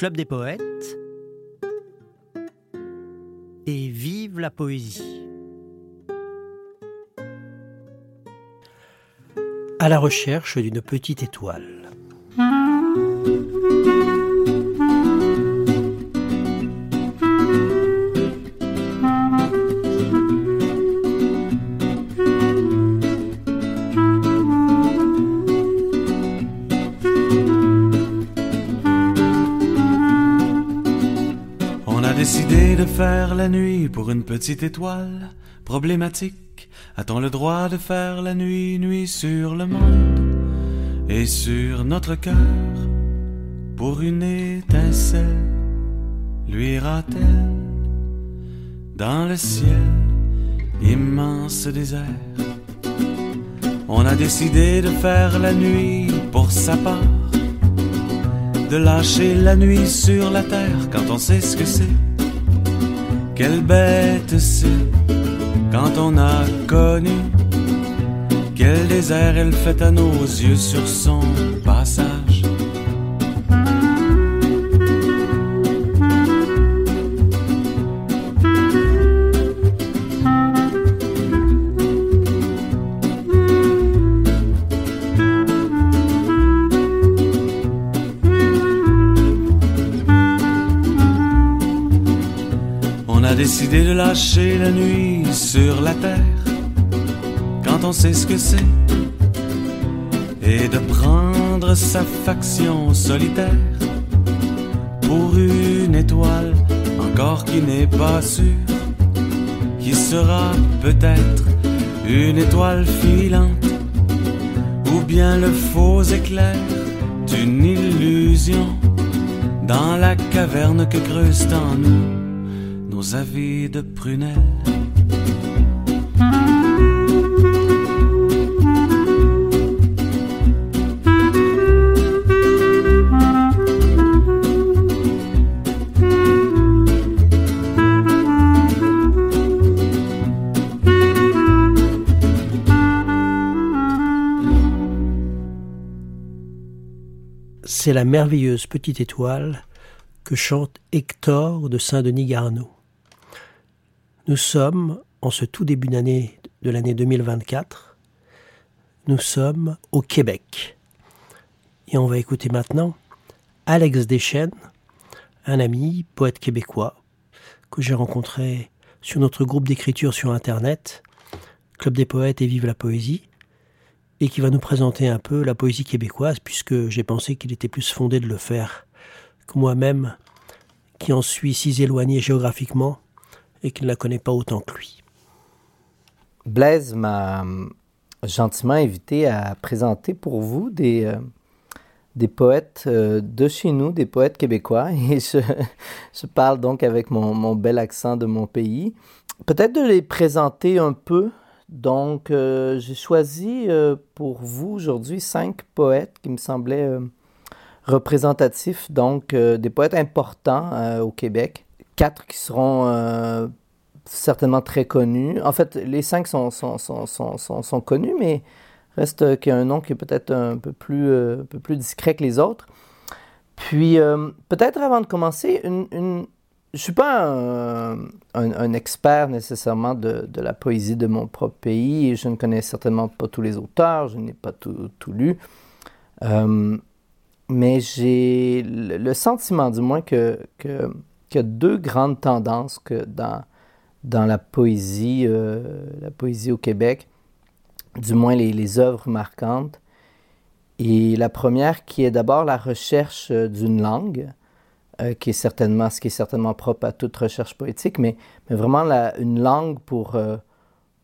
Club des poètes et vive la poésie. À la recherche d'une petite étoile. Faire la nuit pour une petite étoile problématique. A-t-on le droit de faire la nuit, nuit sur le monde et sur notre cœur pour une étincelle luira-t-elle dans le ciel immense désert? On a décidé de faire la nuit pour sa part de lâcher la nuit sur la terre quand on sait ce que c'est quelle bête c'est quand on a connu? Quel désert elle fait à nos yeux sur son décidé de lâcher la nuit sur la terre quand on sait ce que c'est et de prendre sa faction solitaire pour une étoile encore qui n'est pas sûre qui sera peut-être une étoile filante ou bien le faux éclair d'une illusion dans la caverne que creuse en nous de. C'est la merveilleuse petite étoile que chante Hector de Saint-Denis Garneau. Nous sommes, en ce tout début d'année de l'année 2024, nous sommes au Québec. Et on va écouter maintenant Alex Deschênes, un ami, poète québécois, que j'ai rencontré sur notre groupe d'écriture sur Internet, Club des poètes et Vive la poésie, et qui va nous présenter un peu la poésie québécoise, puisque j'ai pensé qu'il était plus fondé de le faire que moi-même, qui en suis si éloigné géographiquement et qu'il ne la connaît pas autant que lui. Blaise m'a euh, gentiment invité à présenter pour vous des, euh, des poètes euh, de chez nous, des poètes québécois, et je, je parle donc avec mon, mon, bel accent de mon pays. Peut-être de les présenter un peu. Donc, j'ai choisi pour vous aujourd'hui cinq poètes qui me semblaient représentatifs, donc des poètes importants au Québec quatre qui seront euh, certainement très connus. En fait, les cinq sont, sont, sont, sont connus, mais reste qu'il y a un nom qui est peut-être un peu plus, euh, peu plus discret que les autres. Puis, euh, peut-être avant de commencer, une, je ne suis pas un, expert nécessairement de, de, la poésie de mon propre pays je ne connais certainement pas tous les auteurs, je n'ai pas tout, tout lu. mais j'ai le sentiment, du moins, que, que qu'il y a deux grandes tendances que dans, dans la poésie, euh, la poésie au Québec, du moins les, les, œuvres marquantes. Et la première qui est d'abord la recherche euh, d'une langue, euh, qui est certainement ce qui est certainement propre à toute recherche poétique, mais, mais vraiment la, une langue pour,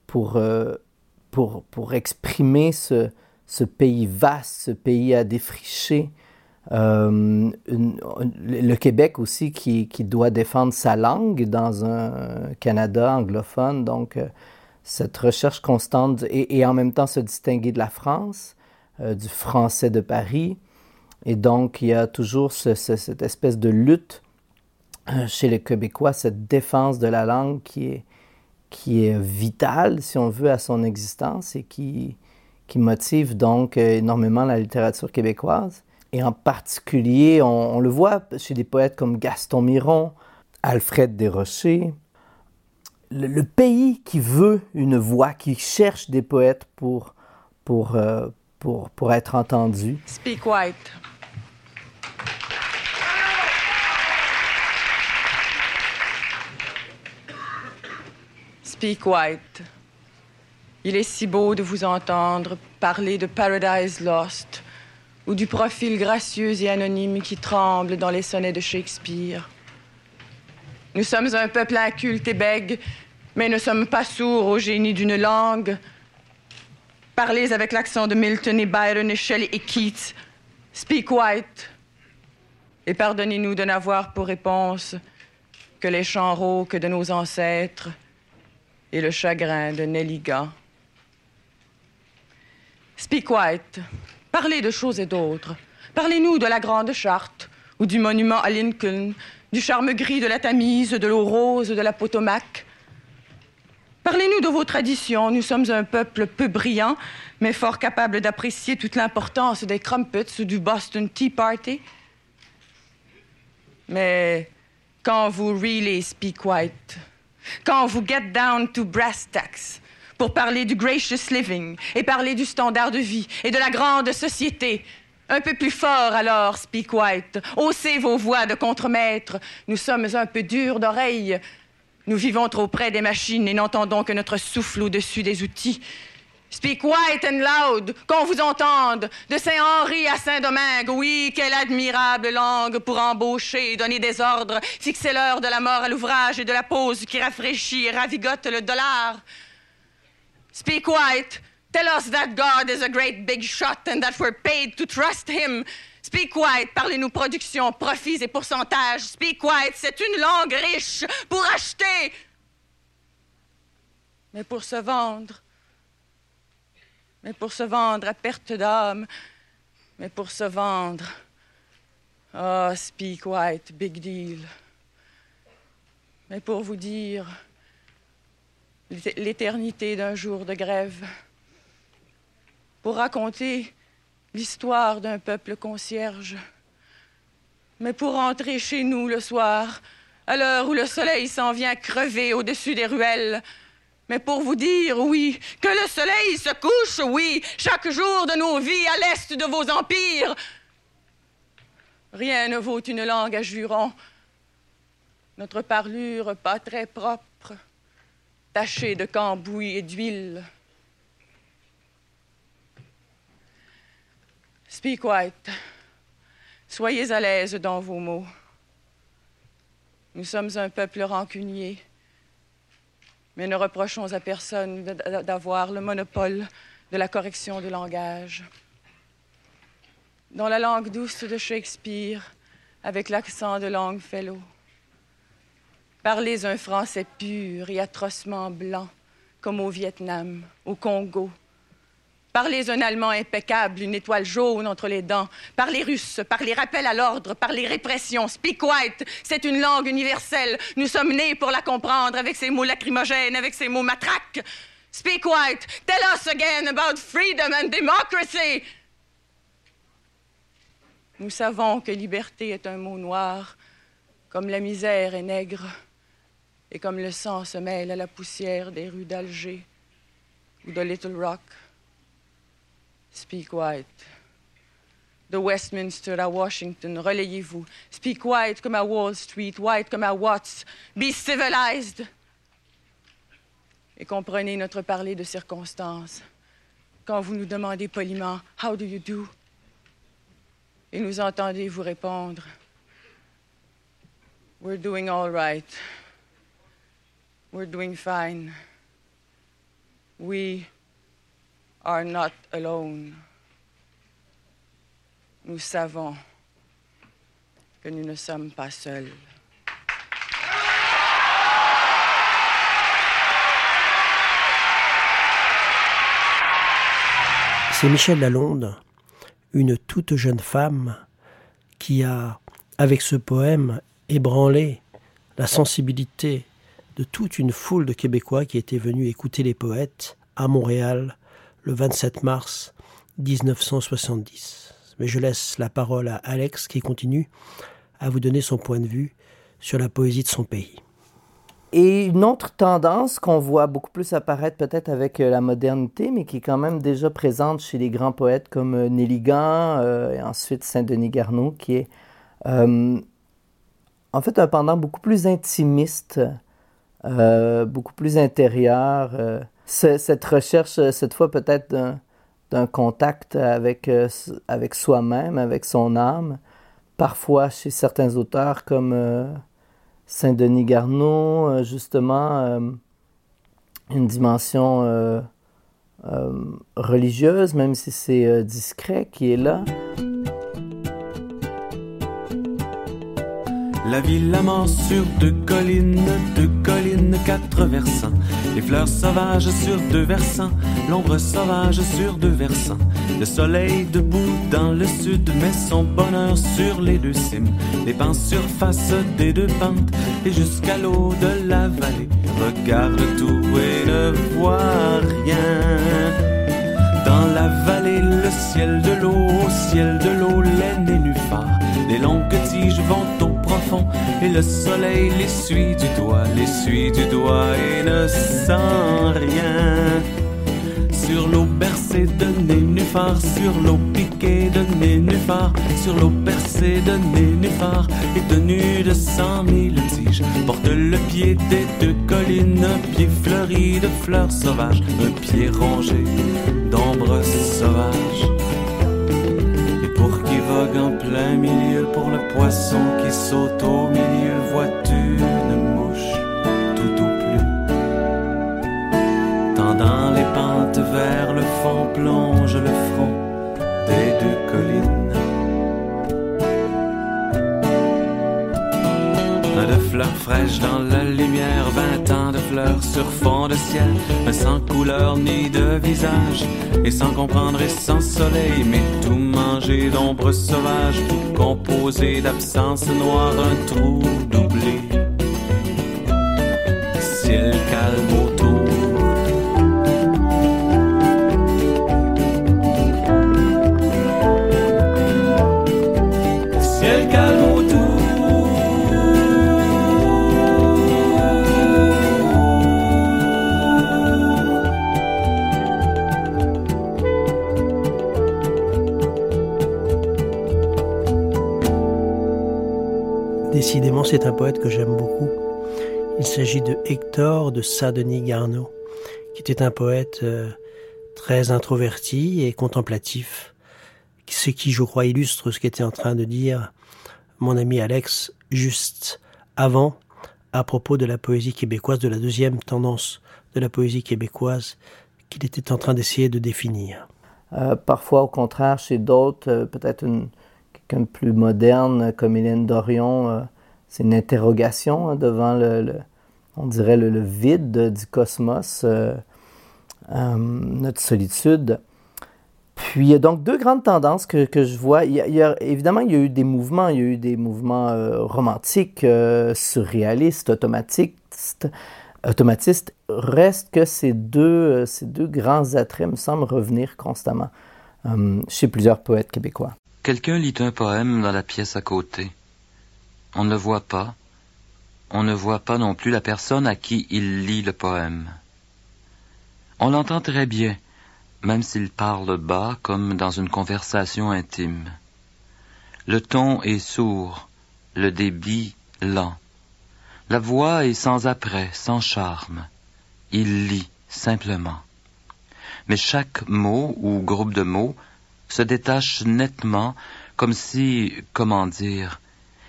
pour, pour, pour exprimer ce, ce pays vaste, ce pays à défricher, euh, le Québec aussi qui, doit défendre sa langue dans un Canada anglophone. Donc, euh, cette recherche constante et, en même temps se distinguer de la France, euh, du français de Paris. Et donc, il y a toujours ce, cette espèce de lutte chez les Québécois, cette défense de la langue qui est, vitale, si on veut, à son existence et qui motive donc énormément la littérature québécoise. Et en particulier, on, le voit chez des poètes comme Gaston Miron, Alfred Desrochers. Le, pays qui veut une voix, qui cherche des poètes pour, pour, euh, pour, pour être entendu. Speak white. Speak white. Il est si beau de vous entendre parler de Paradise Lost ou du profil gracieux et anonyme qui tremble dans les sonnets de Shakespeare. Nous sommes un peuple inculte et bègue, mais ne sommes pas sourds au génie d'une langue. Parlez avec l'accent de Milton et Byron et Shelley et Keats. Speak white. Et pardonnez-nous de n'avoir pour réponse que les chants rauques de nos ancêtres et le chagrin de Nelliga. Speak white. Parlez de choses et d'autres. Parlez-nous de la Grande Charte ou du monument à Lincoln, du charme gris de la Tamise, de l'eau rose de la Potomac. Parlez-nous de vos traditions. Nous sommes un peuple peu brillant, mais fort capable d'apprécier toute l'importance des crumpets ou du Boston Tea Party. Mais quand vous really speak white, quand vous get down to brass tacks, pour parler du gracious living et parler du standard de vie et de la grande société. Un peu plus fort alors, Speak White. Haussez vos voix de contremaître. Nous sommes un peu durs d'oreille. Nous vivons trop près des machines et n'entendons que notre souffle au-dessus des outils. Speak white and loud, qu'on vous entende, de Saint-Henri à Saint-Domingue. Oui, quelle admirable langue pour embaucher, donner des ordres, fixer l'heure de la mort à l'ouvrage et de la pause qui rafraîchit et ravigote le dollar. Speak white. Tell us that God is a great big shot and that we're paid to trust him. Speak white. Parlez-nous production, profits et pourcentages. Speak white. C'est une langue riche pour acheter. Mais pour se vendre. Mais pour se vendre à perte d'âme. Mais pour se vendre. Oh, speak white, big deal. Mais pour vous dire l'éternité d'un jour de grève, pour raconter l'histoire d'un peuple concierge, mais pour rentrer chez nous le soir, à l'heure où le soleil s'en vient crever au-dessus des ruelles, mais pour vous dire, oui, que le soleil se couche, oui, chaque jour de nos vies à l'est de vos empires. Rien ne vaut une langue à jurons, notre parlure pas très propre taché de cambouis et d'huile. Speak white. Soyez à l'aise dans vos mots. Nous sommes un peuple rancunier, mais ne reprochons à personne d'avoir le monopole de la correction du langage. Dans la langue douce de Shakespeare, avec l'accent de Longfellow, Parlez un français pur et atrocement blanc, comme au Vietnam, au Congo. Parlez un allemand impeccable, une étoile jaune entre les dents. Parlez russe, parlez rappel à l'ordre, parlez répression. Speak white, c'est une langue universelle. Nous sommes nés pour la comprendre avec ses mots lacrymogènes, avec ses mots matraques. Speak white, tell us again about freedom and democracy. Nous savons que liberté est un mot noir, comme la misère est nègre et comme le sang se mêle à la poussière des rues d'Alger ou de Little Rock. Speak white. De Westminster à Washington, relayez-vous. Speak white comme à Wall Street, white comme à Watts. Be civilized. Et comprenez notre parler de circonstances. Quand vous nous demandez poliment How do you do? Et nous entendez vous répondre We're doing all right. We're doing fine. We are not alone. Nous savons que nous ne sommes pas seuls. C'est Michel Lalonde, une toute jeune femme qui a, avec ce poème, ébranlé la sensibilité de toute une foule de Québécois qui étaient venus écouter les poètes à Montréal le 27 mars 1970. Mais je laisse la parole à Alex qui continue à vous donner son point de vue sur la poésie de son pays. Et une autre tendance qu'on voit beaucoup plus apparaître peut-être avec euh, la modernité, mais qui est quand même déjà présente chez les grands poètes comme euh, Néligan euh, et ensuite Saint-Denis Garneau, qui est en fait un pendant beaucoup plus intimiste, beaucoup plus intérieur. cette recherche, cette fois peut-être d'un contact avec, avec soi-même, avec son âme, parfois chez certains auteurs comme Saint-Denis Garneau, euh, justement, euh, une dimension euh, religieuse, même si c'est discret, qui est là. La ville amorce sur deux collines, deux collines, quatre versants. Les fleurs sauvages sur deux versants, l'ombre sauvage sur deux versants. Le soleil debout dans le sud met son bonheur sur les deux cimes. Les pans surface des deux pentes et jusqu'à l'eau de la vallée. Regarde tout et ne voit rien. Dans la vallée, le ciel de l'eau, au ciel de l'eau, les nénuphars. Les longues tiges vont au et le soleil les suit du doigt, les suit du doigt et ne sent rien. Sur l'eau bercée de nénuphars, sur l'eau piquée de nénuphars, sur l'eau percée de nénuphars et tenue de cent mille tiges, porte le pied des deux collines, un pied fleuri de fleurs sauvages, un pied rongé d'ombres sauvages en plein milieu pour le poisson qui saute au milieu. Vois-tu une mouche tout au plus? Tendant les pentes vers le fond, plonge le front des deux collines. de fleurs fraîches dans la lumière, vingt ans sur fond de ciel, sans couleur ni de visage, et sans comprendre et sans soleil, mais tout mangé d'ombre sauvage, composé d'absence noire, un trou doublé. Ciel calme C'est un poète que j'aime beaucoup. Il s'agit de Hector de Saint-Denis Garneau, qui était un poète euh, très introverti et contemplatif, ce qui, je crois, illustre ce qu'était en train de dire mon ami Alex juste avant, à propos de la poésie québécoise, de la deuxième tendance de la poésie québécoise qu'il était en train d'essayer de définir. Euh, parfois, au contraire, chez d'autres, euh, peut-être quelqu'un de plus moderne comme Hélène Dorion, c'est une interrogation hein, devant le, vide du cosmos, euh, euh, notre solitude. Puis il y a donc deux grandes tendances que, je vois. Évidemment, il y a eu des mouvements, il y a eu des mouvements romantiques, surréalistes, automatistes, automatistes. Reste que ces deux, ces deux grands attraits me semblent revenir constamment chez plusieurs poètes québécois. Quelqu'un lit un poème dans la pièce à côté. On ne voit pas, on ne voit pas non plus la personne à qui il lit le poème. On l'entend très bien, même s'il parle bas comme dans une conversation intime. Le ton est sourd, le débit lent. La voix est sans après, sans charme. Il lit simplement. Mais chaque mot ou groupe de mots se détache nettement, comme si, comment dire,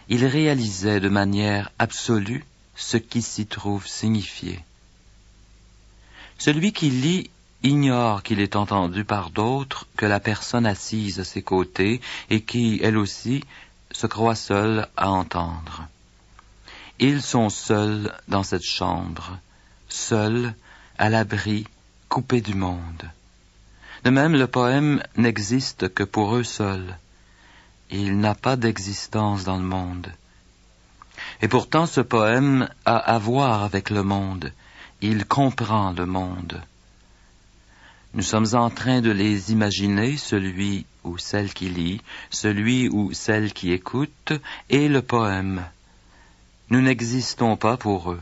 il réalisait de manière absolue ce qui s'y trouve signifié. Celui qui lit ignore qu'il est entendu par d'autres que la personne assise à ses côtés et qui, elle aussi, se croit seule à entendre. Ils sont seuls dans cette chambre, seuls, à l'abri, coupés du monde. De même, le poème n'existe que pour eux seuls. Il n'a pas d'existence dans le monde. Et pourtant, ce poème a à voir avec le monde. Il comprend le monde. Nous sommes en train de les imaginer, celui ou celle qui lit, celui ou celle qui écoute, et le poème. Nous n'existons pas pour eux.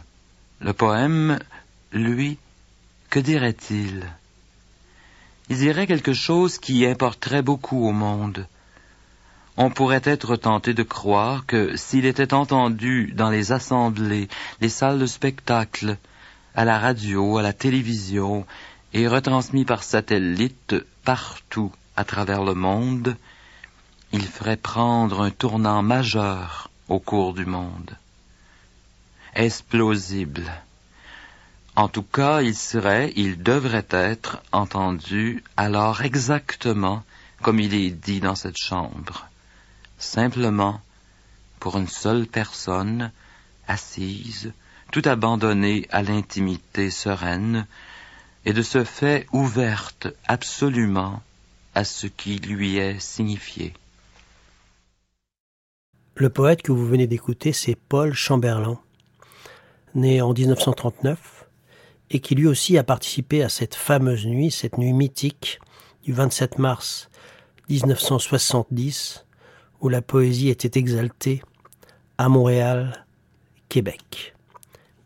Le poème, lui, que dirait-il? Il dirait quelque chose qui importerait beaucoup au monde. On pourrait être tenté de croire que s'il était entendu dans les assemblées, les salles de spectacle, à la radio, à la télévision, et retransmis par satellite partout à travers le monde, il ferait prendre un tournant majeur au cours du monde. Est-ce plausible? En tout cas, il serait, il devrait être entendu alors exactement comme il est dit dans cette chambre, simplement pour une seule personne, assise, tout abandonnée à l'intimité sereine, et de ce fait ouverte absolument à ce qui lui est signifié. Le poète que vous venez d'écouter, c'est Paul Chamberlain, né en 1939, et qui lui aussi a participé à cette fameuse nuit, cette nuit mythique du 27 mars 1970, où la poésie était exaltée à Montréal, Québec.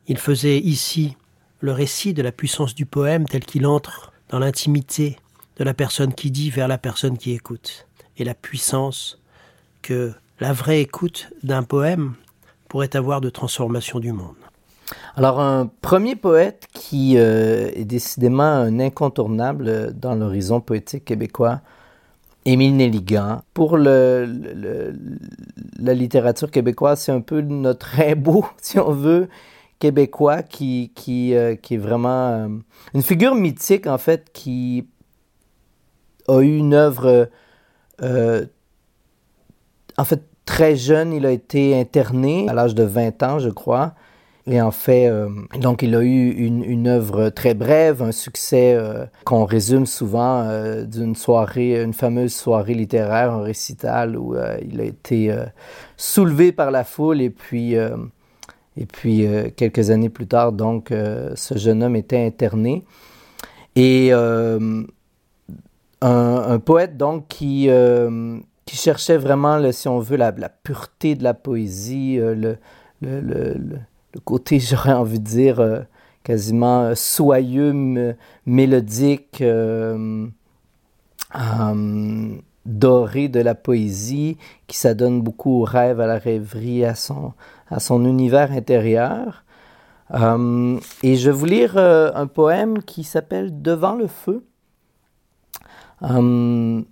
Il faisait ici le récit de la puissance du poème tel qu'il entre dans l'intimité de la personne qui dit vers la personne qui écoute, et la puissance que la vraie écoute d'un poème pourrait avoir de transformation du monde. Alors, un premier poète qui euh, est décidément un incontournable dans l'horizon poétique québécois, Émile Nelligan. Pour le, la littérature québécoise, c'est un peu notre Rimbaud, si on veut, québécois, qui, qui, euh, qui est vraiment euh, une figure mythique, en fait, qui a eu une œuvre, en fait, très jeune, il a été interné à l'âge de 20 ans, je crois. Et en fait, euh, donc il a eu une, une, œuvre très brève, un succès euh, qu'on résume souvent euh, d'une soirée, une fameuse soirée littéraire, un récital où il a été soulevé par la foule et puis, et puis quelques années plus tard, donc ce jeune homme était interné. Et un, poète donc qui, qui cherchait vraiment, si on veut, la, pureté de la poésie, le le côté, j'aurais envie de dire, euh, quasiment euh, soyeux, mélodique, euh, doré de la poésie, qui s'adonne beaucoup au rêve, à la rêverie, à son, univers intérieur. et je vais vous lire un poème qui s'appelle Devant le feu, dans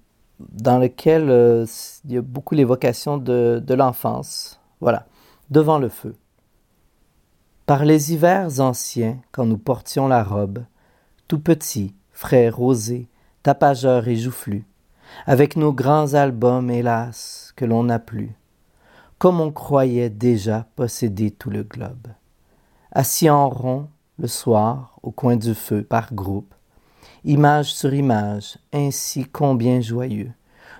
lequel il y a beaucoup l'évocation de l'enfance. Voilà, Devant le feu. Par les hivers anciens, quand nous portions la robe, tout petit, frais, rosé, tapageur et joufflu, avec nos grands albums, hélas, que l'on n'a plus, comme on croyait déjà posséder tout le globe. Assis en rond, le soir, au coin du feu, par groupe, image sur image, ainsi combien joyeux,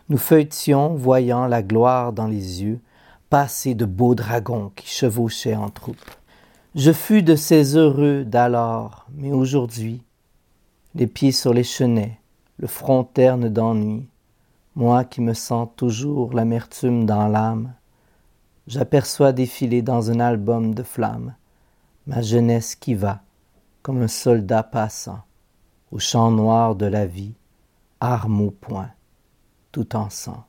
nous feuilletions, voyant la gloire dans les yeux, passer de beaux dragons qui chevauchaient en troupe. Je fus de ces heureux d'alors, mais aujourd'hui, les pieds sur les chenets, le front terne d'ennui, moi qui me sens toujours l'amertume dans l'âme, j'aperçois défiler dans un album de flammes ma jeunesse qui va, comme un soldat passant, au champ noir de la vie, arme au poing, tout en sang.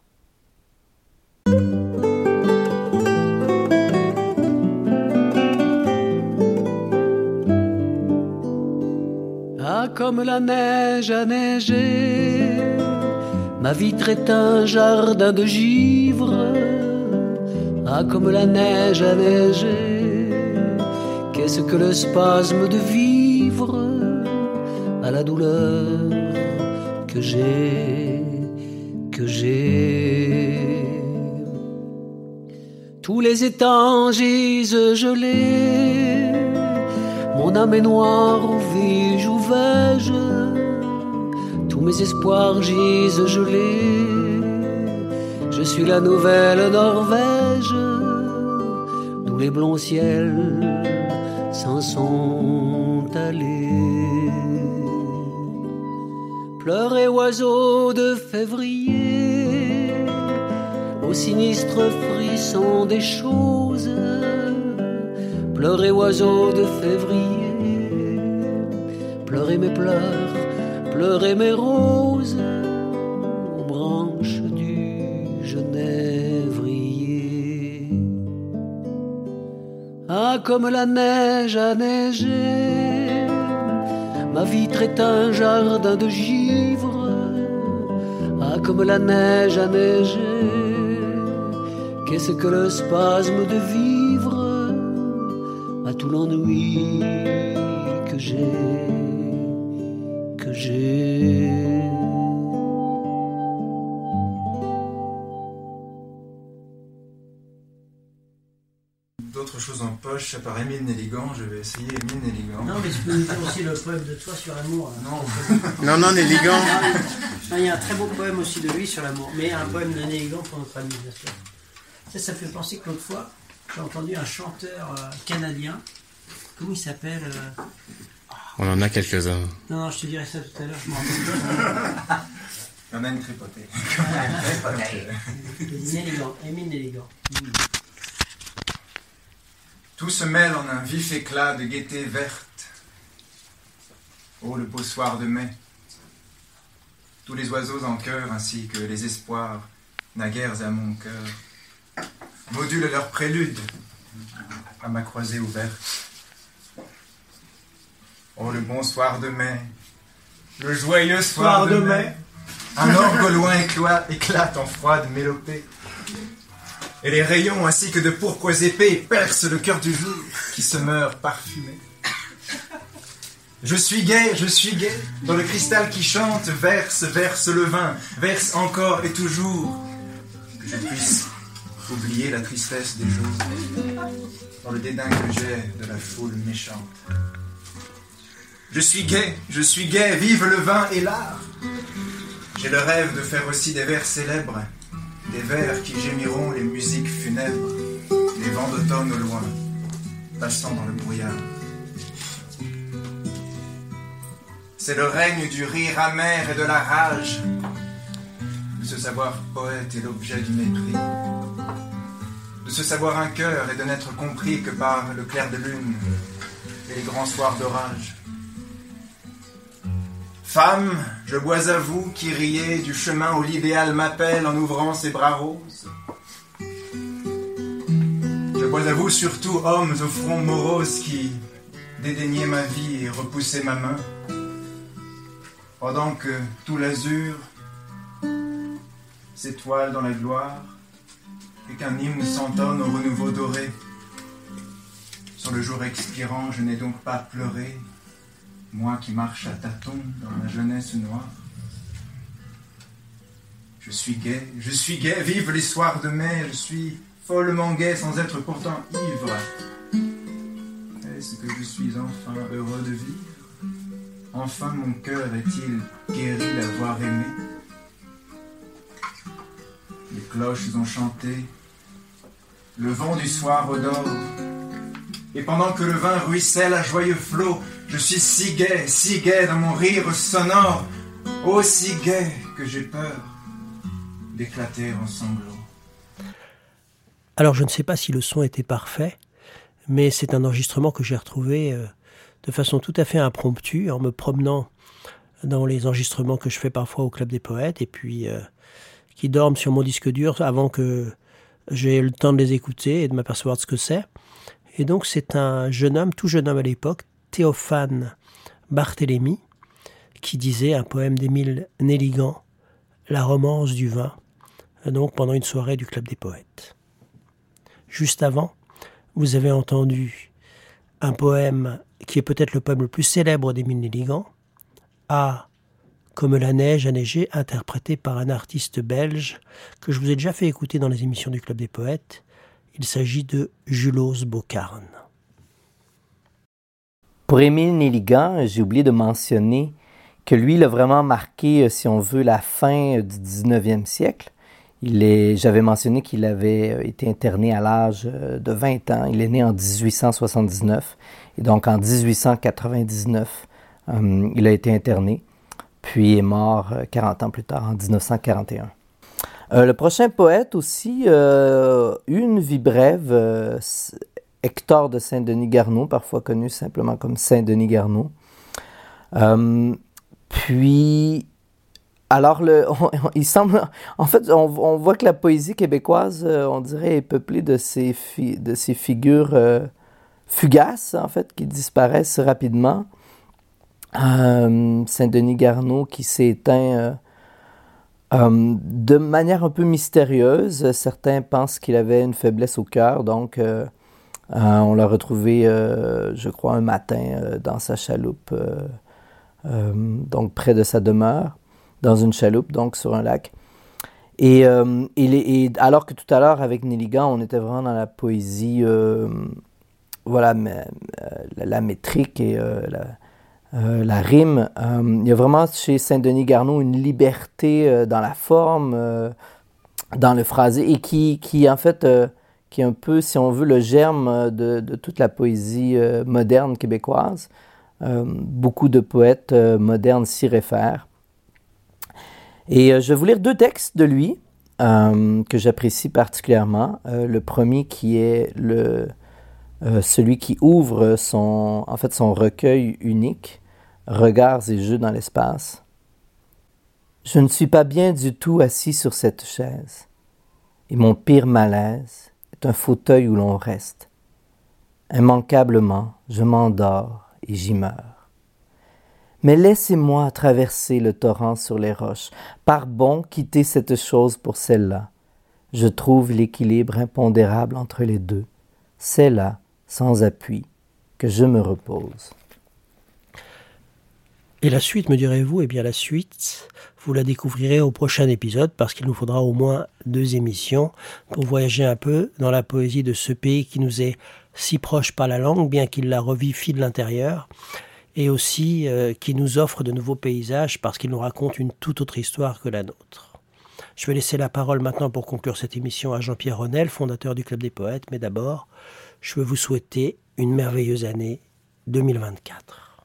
Comme la neige a neigé. Ma vitre est un jardin de givre. Ah, comme la neige a neigé. Qu'est-ce que le spasme de vivre à la douleur que j'ai, que j'ai? Tous les étangs gisent gelés. Mon âme est noire où tous mes espoirs gisent gelés. Je suis la nouvelle Norvège, d'où les blonds ciels s'en sont allés. Pleurez oiseaux de février, au sinistre frisson des choses. Pleurez oiseaux de février, pleurez mes pleurs, pleurez mes roses aux branches du genévrier. Ah, comme la neige a neigé, ma vitre est un jardin de givre. Ah, comme la neige a neigé, qu'est-ce que le spasme de vivre à tout l'ennui que j'ai, D'autres choses en poche, à part Émile Nelligan, je vais essayer Émile Nelligan. Non, mais tu peux nous dire aussi le poème de toi sur l'amour. là. Non, non, non, Nelligan. Ah, Il y a un très beau poème aussi de lui sur l'amour, mais un poème de Néligan pour notre ami, bien sûr. Ça, ça me fait penser que l'autre fois, j'ai entendu un chanteur euh, canadien. Comment il s'appelle euh, On en a quelques-uns. Non, non, je te dirai ça tout à l'heure, je m'en en a une tripotée. Émile Néligan. Tout se mêle en un vif éclat de gaieté verte. Oh, le beau soir de mai. Tous les oiseaux en chœur ainsi que les espoirs, naguères à mon cœur, modulent leur prélude à ma croisée ouverte. Oh, le bon soir de mai, le joyeux soir, de, mai. Un orgue loin éclate, éclate en froide mélopée. Et les rayons ainsi que de pourpres épais percent le cœur du jour qui se meurt parfumé. Je suis gai, je suis gai, dans le cristal qui chante, verse, verse le vin, verse encore et toujours, que je puisse oublier la tristesse des jours, dans le dédain que j'ai de la foule méchante. Je suis gai, je suis gai, vive le vin et l'art. J'ai le rêve de faire aussi des vers célèbres, des vers qui gémiront les musiques funèbres, les vents d'automne au loin, passant dans le brouillard. C'est le règne du rire amer et de la rage. De se savoir poète est l'objet du mépris. De se savoir un cœur et de n'être compris que par le clair de lune et les grands soirs d'orage. Femme, je bois à vous qui riez du chemin où l'idéal m'appelle en ouvrant ses bras roses. Je bois à vous surtout, hommes au front morose qui dédaignaient ma vie et repoussaient ma main, pendant que tout l'azur s'étoile dans la gloire et qu'un hymne s'entonne au renouveau doré. Sur le jour expirant, je n'ai donc pas pleuré, moi qui marche à tâtons dans ma jeunesse noire. Je suis gai, je suis gai, vive les soirs de mai, je suis follement gai sans être pourtant ivre. Est-ce que je suis enfin heureux de vivre? Enfin mon cœur est-il guéri d'avoir aimé? Les cloches ont chanté, le vent du soir odore, et pendant que le vin ruisselle à joyeux flot, je suis si gai, si gai dans mon rire sonore, aussi gai que j'ai peur d'éclater en sanglots. Alors je ne sais pas si le son était parfait, mais c'est un enregistrement que j'ai retrouvé euh, de façon tout à fait impromptue en me promenant dans les enregistrements que je fais parfois au Club des Poètes et puis euh, qui dorment sur mon disque dur avant que j'ai le temps de les écouter et de m'apercevoir de ce que c'est. Et donc c'est un jeune homme, tout jeune homme à l'époque, Théophane Barthélemy, qui disait un poème d'Émile Nelligan, La romance du vin, donc pendant une soirée du Club des Poètes. Juste avant, vous avez entendu un poème qui est peut-être le poème le plus célèbre d'Émile Nelligan, A comme la neige a neigé, interprété par un artiste belge que je vous ai déjà fait écouter dans les émissions du Club des Poètes. Il s'agit de Julos Bocarn. Pour Émile Nelligan, j'ai oublié de mentionner que lui, il a vraiment marqué, euh, si on veut, la fin euh, du 19e siècle. J'avais mentionné qu'il avait euh, été interné à l'âge de 20 ans. Il est né en 1879 et donc en 1899, euh, il a été interné puis est mort 40 ans plus tard, en 1941. le prochain poète aussi, une vie brève, Hector de Saint-Denis Garneau, parfois connu simplement comme Saint-Denis Garneau. puis alors, le, il semble, en fait, on, voit que la poésie québécoise, euh, on dirait, est peuplée de ces, figures euh, fugaces, en fait, qui disparaissent rapidement. Euh, Saint-Denis Garneau qui s'est éteint de manière un peu mystérieuse. Certains pensent qu'il avait une faiblesse au cœur, donc on l'a retrouvé, je crois, un matin dans sa chaloupe, donc près de sa demeure dans une chaloupe, donc sur un lac. Et, euh, alors que tout à l'heure, avec Nelligan, on était vraiment dans la poésie, euh, voilà, euh, la, métrique et la, rime. il y a vraiment chez Saint-Denis Garneau une liberté dans la forme, dans le phrasé, et qui, qui en fait, qui est un peu, si on veut, le germe de, de toute la poésie moderne québécoise. beaucoup de poètes modernes s'y réfèrent. Et euh, je vais vous lire deux textes de lui euh, que j'apprécie particulièrement. Euh, le premier qui est le, celui qui ouvre son, en fait, son recueil unique, Regards et jeux dans l'espace. Je ne suis pas bien du tout assis sur cette chaise, et mon pire malaise un fauteuil où l'on reste. Immanquablement, je m'endors et j'y meurs. Mais laissez-moi traverser le torrent sur les roches. Par bon, quitter cette chose pour celle-là. Je trouve l'équilibre impondérable entre les deux. C'est là, sans appui, que je me repose. Et la suite, me direz-vous? Eh bien, la suite, vous la découvrirez au prochain épisode parce qu'il nous faudra au moins deux émissions pour voyager un peu dans la poésie de ce pays qui nous est si proche par la langue, bien qu'il la revifie de l'intérieur et aussi euh, qui nous offre de nouveaux paysages parce qu'il nous raconte une toute autre histoire que la nôtre. Je vais laisser la parole maintenant pour conclure cette émission à Jean-Pierre Ronel, fondateur du Club des Poètes, mais d'abord, je veux vous souhaiter une merveilleuse année 2024.